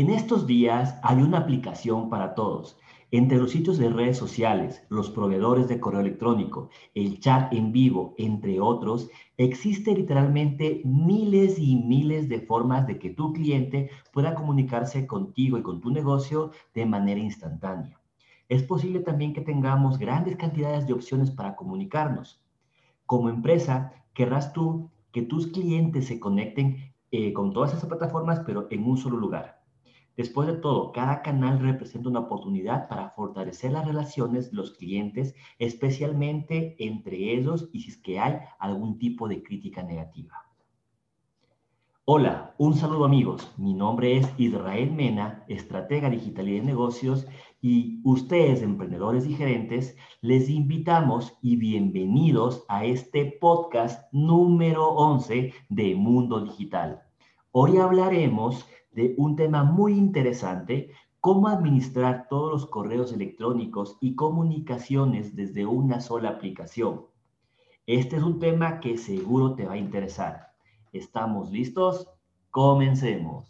En estos días hay una aplicación para todos. Entre los sitios de redes sociales, los proveedores de correo electrónico, el chat en vivo, entre otros, existe literalmente miles y miles de formas de que tu cliente pueda comunicarse contigo y con tu negocio de manera instantánea. Es posible también que tengamos grandes cantidades de opciones para comunicarnos. Como empresa, querrás tú que tus clientes se conecten eh, con todas esas plataformas, pero en un solo lugar. Después de todo, cada canal representa una oportunidad para fortalecer las relaciones de los clientes, especialmente entre ellos y si es que hay algún tipo de crítica negativa. Hola, un saludo amigos. Mi nombre es Israel Mena, estratega digital y de negocios, y ustedes, emprendedores y gerentes, les invitamos y bienvenidos a este podcast número 11 de Mundo Digital. Hoy hablaremos de un tema muy interesante, cómo administrar todos los correos electrónicos y comunicaciones desde una sola aplicación. Este es un tema que seguro te va a interesar. ¿Estamos listos? Comencemos.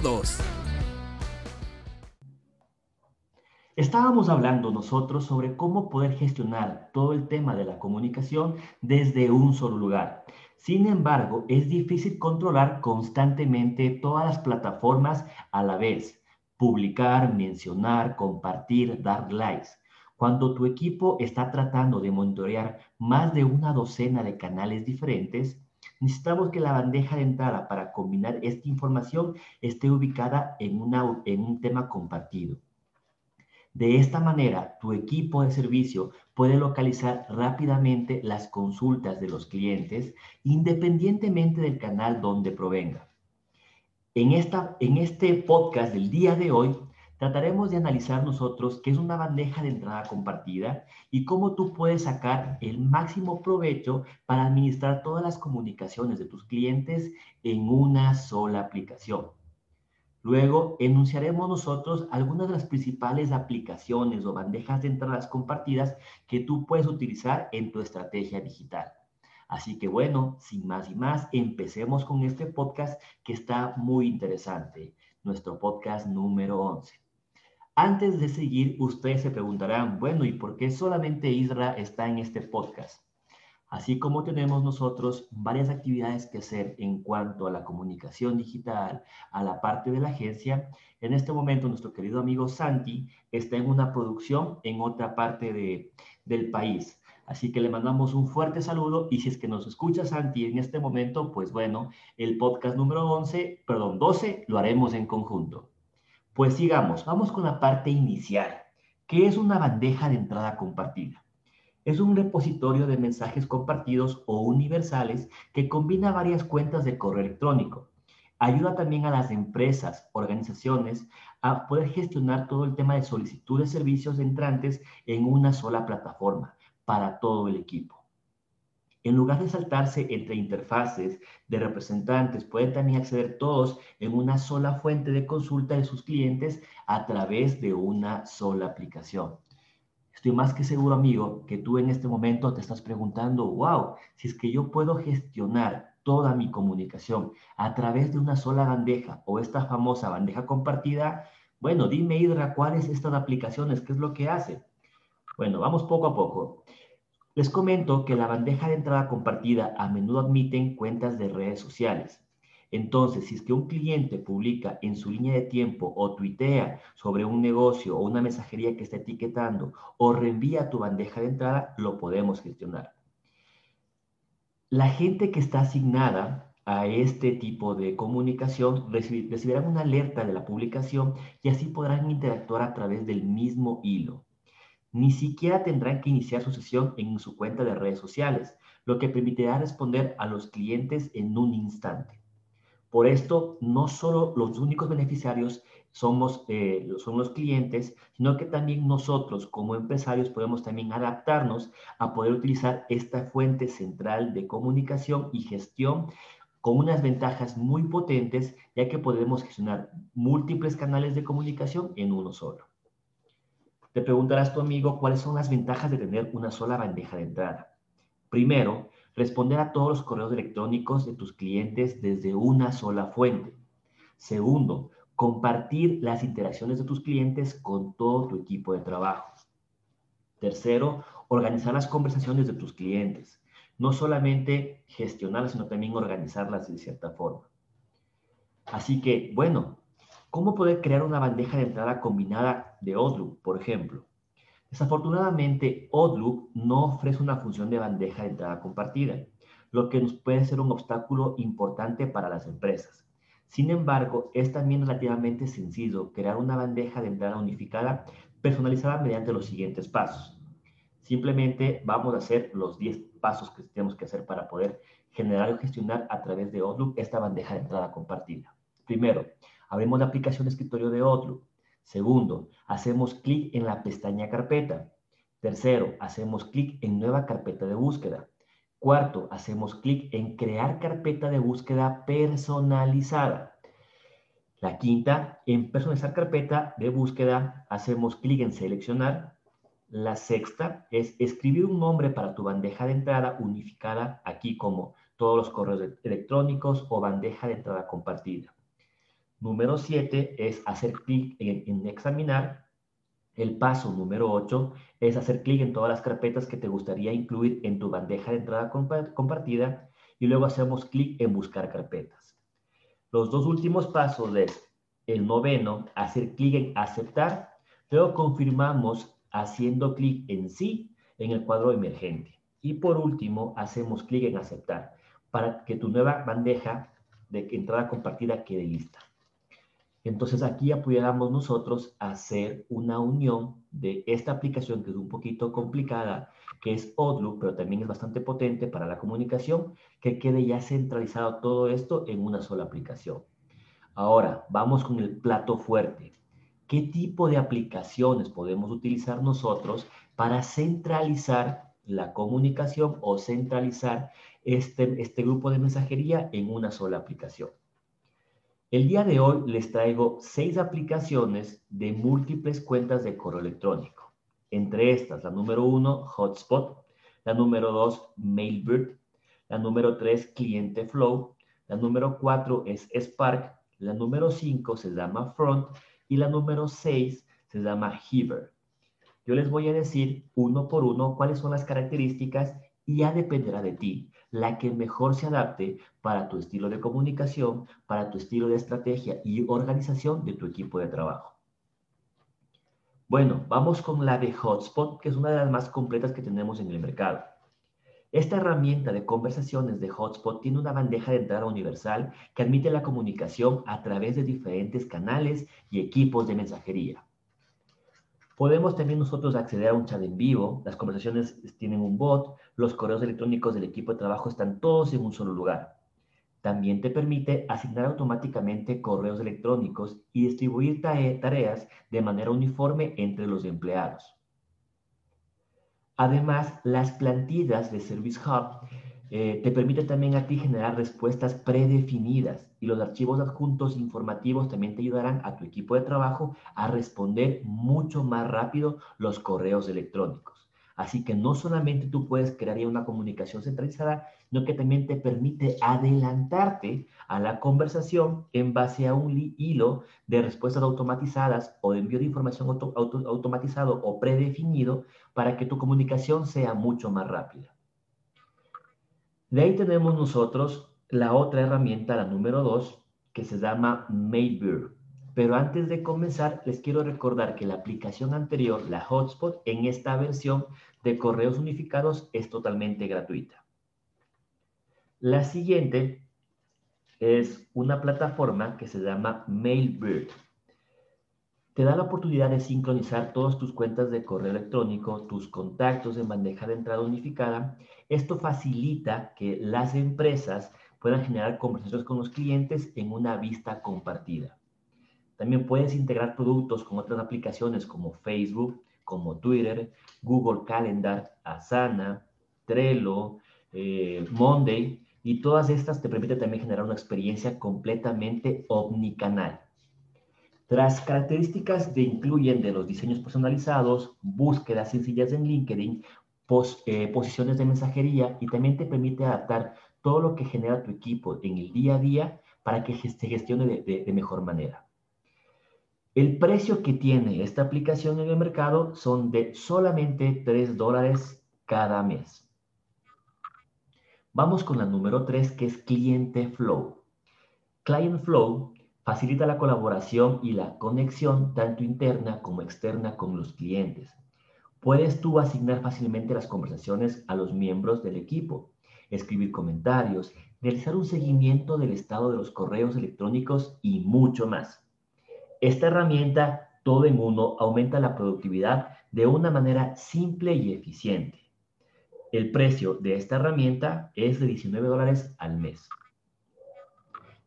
todos. Estábamos hablando nosotros sobre cómo poder gestionar todo el tema de la comunicación desde un solo lugar. Sin embargo, es difícil controlar constantemente todas las plataformas a la vez. Publicar, mencionar, compartir, dar likes. Cuando tu equipo está tratando de monitorear más de una docena de canales diferentes, necesitamos que la bandeja de entrada para combinar esta información esté ubicada en, una, en un tema compartido. De esta manera, tu equipo de servicio puede localizar rápidamente las consultas de los clientes independientemente del canal donde provenga. En, esta, en este podcast del día de hoy, trataremos de analizar nosotros qué es una bandeja de entrada compartida y cómo tú puedes sacar el máximo provecho para administrar todas las comunicaciones de tus clientes en una sola aplicación. Luego, enunciaremos nosotros algunas de las principales aplicaciones o bandejas de entradas compartidas que tú puedes utilizar en tu estrategia digital. Así que bueno, sin más y más, empecemos con este podcast que está muy interesante, nuestro podcast número 11. Antes de seguir, ustedes se preguntarán, bueno, ¿y por qué solamente Isra está en este podcast? Así como tenemos nosotros varias actividades que hacer en cuanto a la comunicación digital, a la parte de la agencia, en este momento nuestro querido amigo Santi está en una producción en otra parte de, del país. Así que le mandamos un fuerte saludo y si es que nos escucha Santi en este momento, pues bueno, el podcast número 11, perdón, 12 lo haremos en conjunto. Pues sigamos, vamos con la parte inicial, que es una bandeja de entrada compartida. Es un repositorio de mensajes compartidos o universales que combina varias cuentas de correo electrónico. Ayuda también a las empresas, organizaciones, a poder gestionar todo el tema de solicitud de servicios entrantes en una sola plataforma para todo el equipo. En lugar de saltarse entre interfaces de representantes, pueden también acceder todos en una sola fuente de consulta de sus clientes a través de una sola aplicación. Estoy más que seguro, amigo, que tú en este momento te estás preguntando, wow, si es que yo puedo gestionar toda mi comunicación a través de una sola bandeja o esta famosa bandeja compartida, bueno, dime, Hidra, ¿cuáles estas aplicaciones? ¿Qué es lo que hace? Bueno, vamos poco a poco. Les comento que la bandeja de entrada compartida a menudo admiten cuentas de redes sociales. Entonces, si es que un cliente publica en su línea de tiempo o tuitea sobre un negocio o una mensajería que está etiquetando o reenvía tu bandeja de entrada, lo podemos gestionar. La gente que está asignada a este tipo de comunicación recibirán una alerta de la publicación y así podrán interactuar a través del mismo hilo ni siquiera tendrán que iniciar su sesión en su cuenta de redes sociales, lo que permitirá responder a los clientes en un instante. Por esto, no solo los únicos beneficiarios somos eh, son los clientes, sino que también nosotros como empresarios podemos también adaptarnos a poder utilizar esta fuente central de comunicación y gestión con unas ventajas muy potentes, ya que podemos gestionar múltiples canales de comunicación en uno solo. Te preguntarás tu amigo cuáles son las ventajas de tener una sola bandeja de entrada. Primero, responder a todos los correos electrónicos de tus clientes desde una sola fuente. Segundo, compartir las interacciones de tus clientes con todo tu equipo de trabajo. Tercero, organizar las conversaciones de tus clientes. No solamente gestionarlas, sino también organizarlas de cierta forma. Así que, bueno, ¿cómo poder crear una bandeja de entrada combinada de Outlook, por ejemplo? Desafortunadamente, Outlook no ofrece una función de bandeja de entrada compartida, lo que nos puede ser un obstáculo importante para las empresas. Sin embargo, es también relativamente sencillo crear una bandeja de entrada unificada personalizada mediante los siguientes pasos. Simplemente vamos a hacer los 10 pasos que tenemos que hacer para poder generar y gestionar a través de Outlook esta bandeja de entrada compartida. Primero, abrimos la aplicación de escritorio de Outlook. Segundo, hacemos clic en la pestaña carpeta. Tercero, hacemos clic en nueva carpeta de búsqueda. Cuarto, hacemos clic en crear carpeta de búsqueda personalizada. La quinta, en personalizar carpeta de búsqueda, hacemos clic en seleccionar. La sexta es escribir un nombre para tu bandeja de entrada unificada, aquí como todos los correos electrónicos o bandeja de entrada compartida. Número siete es hacer clic en, en examinar el paso número 8 es hacer clic en todas las carpetas que te gustaría incluir en tu bandeja de entrada compartida y luego hacemos clic en buscar carpetas. Los dos últimos pasos es el noveno, hacer clic en aceptar, luego confirmamos haciendo clic en sí en el cuadro emergente. Y por último, hacemos clic en aceptar para que tu nueva bandeja de entrada compartida quede lista. Entonces aquí apoyamos nosotros a hacer una unión de esta aplicación que es un poquito complicada, que es Outlook, pero también es bastante potente para la comunicación, que quede ya centralizado todo esto en una sola aplicación. Ahora, vamos con el plato fuerte. ¿Qué tipo de aplicaciones podemos utilizar nosotros para centralizar la comunicación o centralizar este, este grupo de mensajería en una sola aplicación? El día de hoy les traigo seis aplicaciones de múltiples cuentas de correo electrónico. Entre estas, la número uno, Hotspot, la número dos, Mailbird, la número tres, Cliente Flow, la número cuatro es Spark, la número cinco se llama Front y la número seis se llama Heaver. Yo les voy a decir uno por uno cuáles son las características y ya dependerá de ti la que mejor se adapte para tu estilo de comunicación, para tu estilo de estrategia y organización de tu equipo de trabajo. Bueno, vamos con la de Hotspot, que es una de las más completas que tenemos en el mercado. Esta herramienta de conversaciones de Hotspot tiene una bandeja de entrada universal que admite la comunicación a través de diferentes canales y equipos de mensajería. Podemos también nosotros acceder a un chat en vivo, las conversaciones tienen un bot, los correos electrónicos del equipo de trabajo están todos en un solo lugar. También te permite asignar automáticamente correos electrónicos y distribuir tareas de manera uniforme entre los empleados. Además, las plantillas de Service Hub eh, te permite también a ti generar respuestas predefinidas y los archivos adjuntos informativos también te ayudarán a tu equipo de trabajo a responder mucho más rápido los correos electrónicos. Así que no solamente tú puedes crear una comunicación centralizada, sino que también te permite adelantarte a la conversación en base a un hilo de respuestas automatizadas o de envío de información automatizado o predefinido para que tu comunicación sea mucho más rápida. De ahí tenemos nosotros la otra herramienta, la número dos, que se llama Mailbird. Pero antes de comenzar, les quiero recordar que la aplicación anterior, la Hotspot, en esta versión de correos unificados es totalmente gratuita. La siguiente es una plataforma que se llama Mailbird te da la oportunidad de sincronizar todas tus cuentas de correo electrónico, tus contactos en bandeja de entrada unificada. Esto facilita que las empresas puedan generar conversaciones con los clientes en una vista compartida. También puedes integrar productos con otras aplicaciones como Facebook, como Twitter, Google Calendar, Asana, Trello, eh, Monday, y todas estas te permiten también generar una experiencia completamente omnicanal. Tras características que incluyen de los diseños personalizados, búsquedas sencillas en LinkedIn, eh, posiciones de mensajería y también te permite adaptar todo lo que genera tu equipo en el día a día para que se gestione de mejor manera. El precio que tiene esta aplicación en el mercado son de solamente 3 dólares cada mes. Vamos con la número 3, que es Cliente Flow. Client Flow facilita la colaboración y la conexión tanto interna como externa con los clientes. Puedes tú asignar fácilmente las conversaciones a los miembros del equipo, escribir comentarios, realizar un seguimiento del estado de los correos electrónicos y mucho más. Esta herramienta, todo en uno, aumenta la productividad de una manera simple y eficiente. El precio de esta herramienta es de 19 dólares al mes.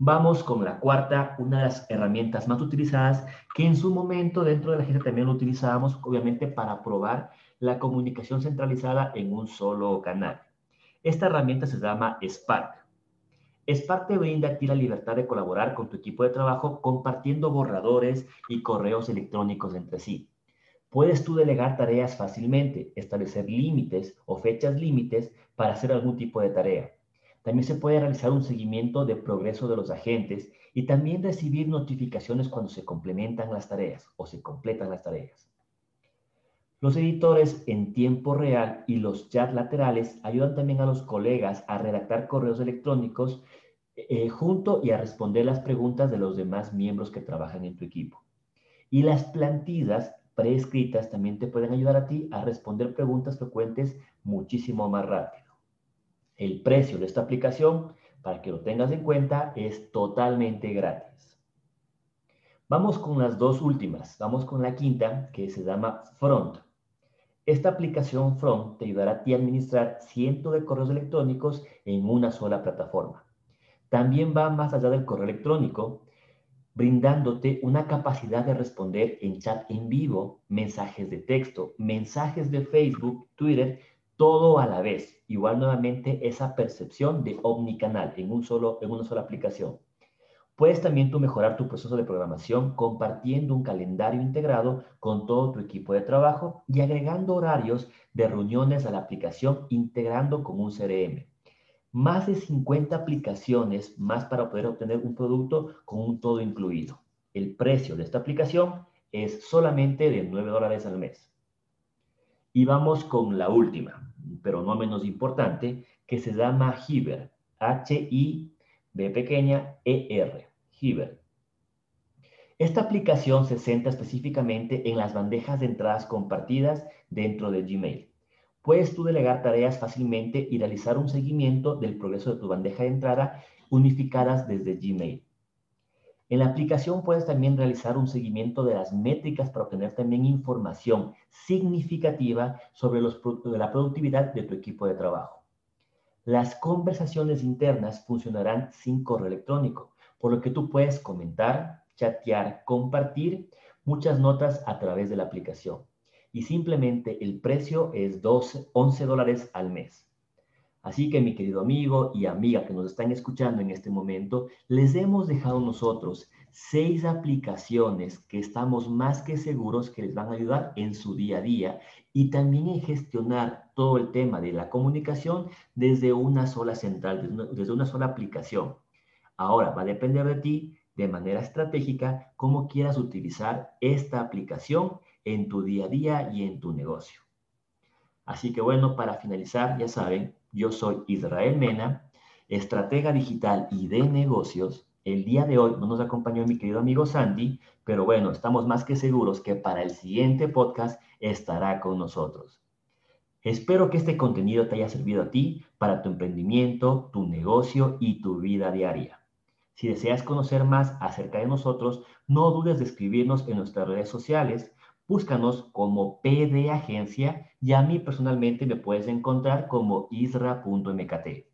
Vamos con la cuarta, una de las herramientas más utilizadas que en su momento dentro de la agencia también lo utilizábamos, obviamente para probar la comunicación centralizada en un solo canal. Esta herramienta se llama Spark. Spark te brinda a ti la libertad de colaborar con tu equipo de trabajo compartiendo borradores y correos electrónicos entre sí. Puedes tú delegar tareas fácilmente, establecer límites o fechas límites para hacer algún tipo de tarea. También se puede realizar un seguimiento de progreso de los agentes y también recibir notificaciones cuando se complementan las tareas o se completan las tareas. Los editores en tiempo real y los chats laterales ayudan también a los colegas a redactar correos electrónicos eh, junto y a responder las preguntas de los demás miembros que trabajan en tu equipo. Y las plantillas preescritas también te pueden ayudar a ti a responder preguntas frecuentes muchísimo más rápido. El precio de esta aplicación, para que lo tengas en cuenta, es totalmente gratis. Vamos con las dos últimas. Vamos con la quinta, que se llama Front. Esta aplicación Front te ayudará a administrar cientos de correos electrónicos en una sola plataforma. También va más allá del correo electrónico, brindándote una capacidad de responder en chat en vivo, mensajes de texto, mensajes de Facebook, Twitter, todo a la vez. Igual nuevamente esa percepción de omnicanal en, un solo, en una sola aplicación. Puedes también tú mejorar tu proceso de programación compartiendo un calendario integrado con todo tu equipo de trabajo y agregando horarios de reuniones a la aplicación integrando con un CRM. Más de 50 aplicaciones más para poder obtener un producto con un todo incluido. El precio de esta aplicación es solamente de 9 dólares al mes. Y vamos con la última, pero no menos importante, que se llama Hiver. H-I-B pequeña E-R. Esta aplicación se centra específicamente en las bandejas de entradas compartidas dentro de Gmail. Puedes tú delegar tareas fácilmente y realizar un seguimiento del progreso de tu bandeja de entrada unificadas desde Gmail. En la aplicación puedes también realizar un seguimiento de las métricas para obtener también información significativa sobre la productividad de tu equipo de trabajo. Las conversaciones internas funcionarán sin correo electrónico, por lo que tú puedes comentar, chatear, compartir muchas notas a través de la aplicación. Y simplemente el precio es 12, 11 dólares al mes. Así que mi querido amigo y amiga que nos están escuchando en este momento, les hemos dejado nosotros seis aplicaciones que estamos más que seguros que les van a ayudar en su día a día y también en gestionar todo el tema de la comunicación desde una sola central, desde una sola aplicación. Ahora va a depender de ti de manera estratégica cómo quieras utilizar esta aplicación en tu día a día y en tu negocio. Así que bueno, para finalizar, ya saben, yo soy Israel Mena, estratega digital y de negocios. El día de hoy no nos acompañó mi querido amigo Sandy, pero bueno, estamos más que seguros que para el siguiente podcast estará con nosotros. Espero que este contenido te haya servido a ti para tu emprendimiento, tu negocio y tu vida diaria. Si deseas conocer más acerca de nosotros, no dudes de escribirnos en nuestras redes sociales. Búscanos como PD Agencia y a mí personalmente me puedes encontrar como isra.mkt.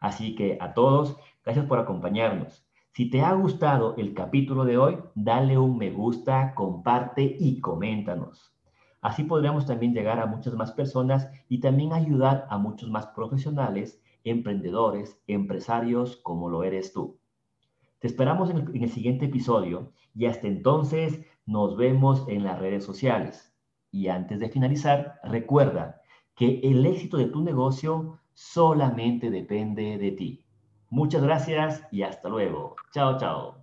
Así que a todos, gracias por acompañarnos. Si te ha gustado el capítulo de hoy, dale un me gusta, comparte y coméntanos. Así podremos también llegar a muchas más personas y también ayudar a muchos más profesionales, emprendedores, empresarios como lo eres tú. Te esperamos en el, siguiente episodio y hasta entonces nos vemos en las redes sociales. Y antes de finalizar, recuerda que el éxito de tu negocio solamente depende de ti. Muchas gracias y hasta luego. Chao, chao.